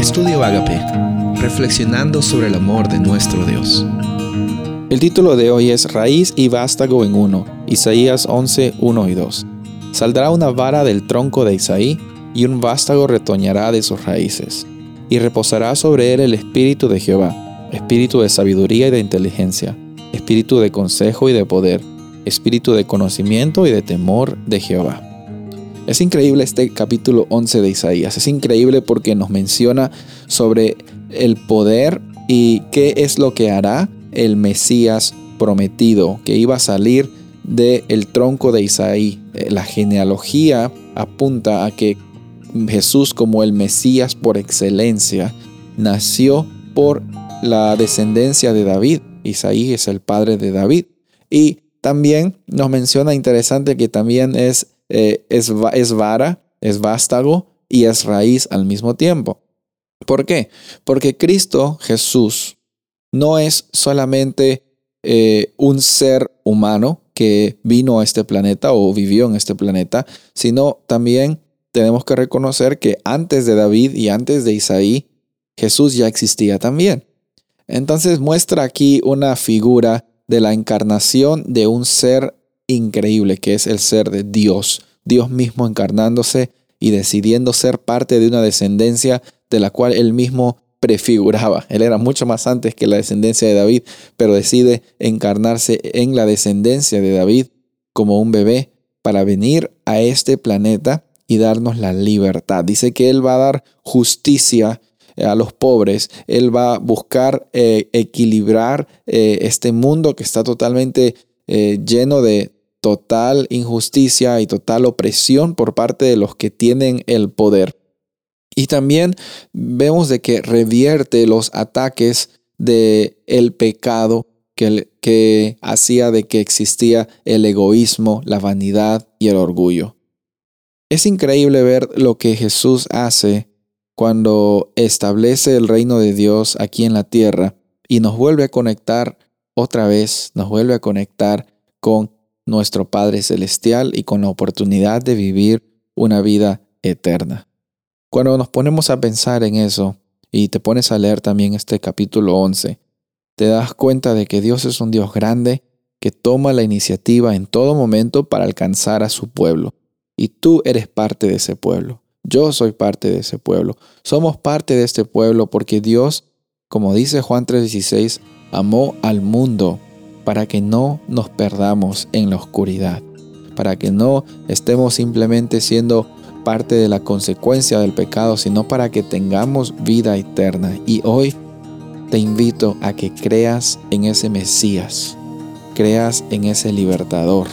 Estudio Agape, reflexionando sobre el amor de nuestro Dios. El título de hoy es Raíz y vástago en uno, Isaías 11, 1 y 2. Saldrá una vara del tronco de Isaí, y un vástago retoñará de sus raíces, y reposará sobre él el espíritu de Jehová, espíritu de sabiduría y de inteligencia, espíritu de consejo y de poder, espíritu de conocimiento y de temor de Jehová. Es increíble este capítulo 11 de Isaías. Es increíble porque nos menciona sobre el poder y qué es lo que hará el Mesías prometido, que iba a salir del tronco de Isaí. Eh, la genealogía apunta a que Jesús como el Mesías por excelencia nació por la descendencia de David. Isaí es el padre de David. Y también nos menciona interesante que también es eh, es, es vara, es vástago y es raíz al mismo tiempo. ¿Por qué? Porque Cristo Jesús no es solamente eh, un ser humano que vino a este planeta o vivió en este planeta, sino también tenemos que reconocer que antes de David y antes de Isaí, Jesús ya existía también. Entonces muestra aquí una figura de la encarnación de un ser increíble que es el ser de Dios, Dios mismo encarnándose y decidiendo ser parte de una descendencia de la cual él mismo prefiguraba. Él era mucho más antes que la descendencia de David, pero decide encarnarse en la descendencia de David como un bebé para venir a este planeta y darnos la libertad. Dice que Él va a dar justicia a los pobres, Él va a buscar eh, equilibrar eh, este mundo que está totalmente eh, lleno de total injusticia y total opresión por parte de los que tienen el poder. Y también vemos de que revierte los ataques de el pecado que, que hacía de que existía el egoísmo, la vanidad y el orgullo. Es increíble ver lo que Jesús hace cuando establece el reino de Dios aquí en la tierra y nos vuelve a conectar otra vez, nos vuelve a conectar con nuestro Padre Celestial y con la oportunidad de vivir una vida eterna. Cuando nos ponemos a pensar en eso y te pones a leer también este capítulo 11, te das cuenta de que Dios es un Dios grande que toma la iniciativa en todo momento para alcanzar a su pueblo. Y tú eres parte de ese pueblo. Yo soy parte de ese pueblo. Somos parte de este pueblo porque Dios, como dice Juan 3:16, amó al mundo para que no nos perdamos en la oscuridad, para que no estemos simplemente siendo parte de la consecuencia del pecado, sino para que tengamos vida eterna. Y hoy te invito a que creas en ese Mesías, creas en ese libertador,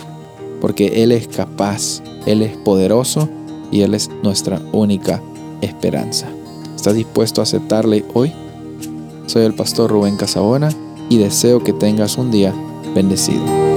porque Él es capaz, Él es poderoso y Él es nuestra única esperanza. ¿Estás dispuesto a aceptarle hoy? Soy el pastor Rubén Casabona y deseo que tengas un día bendecido.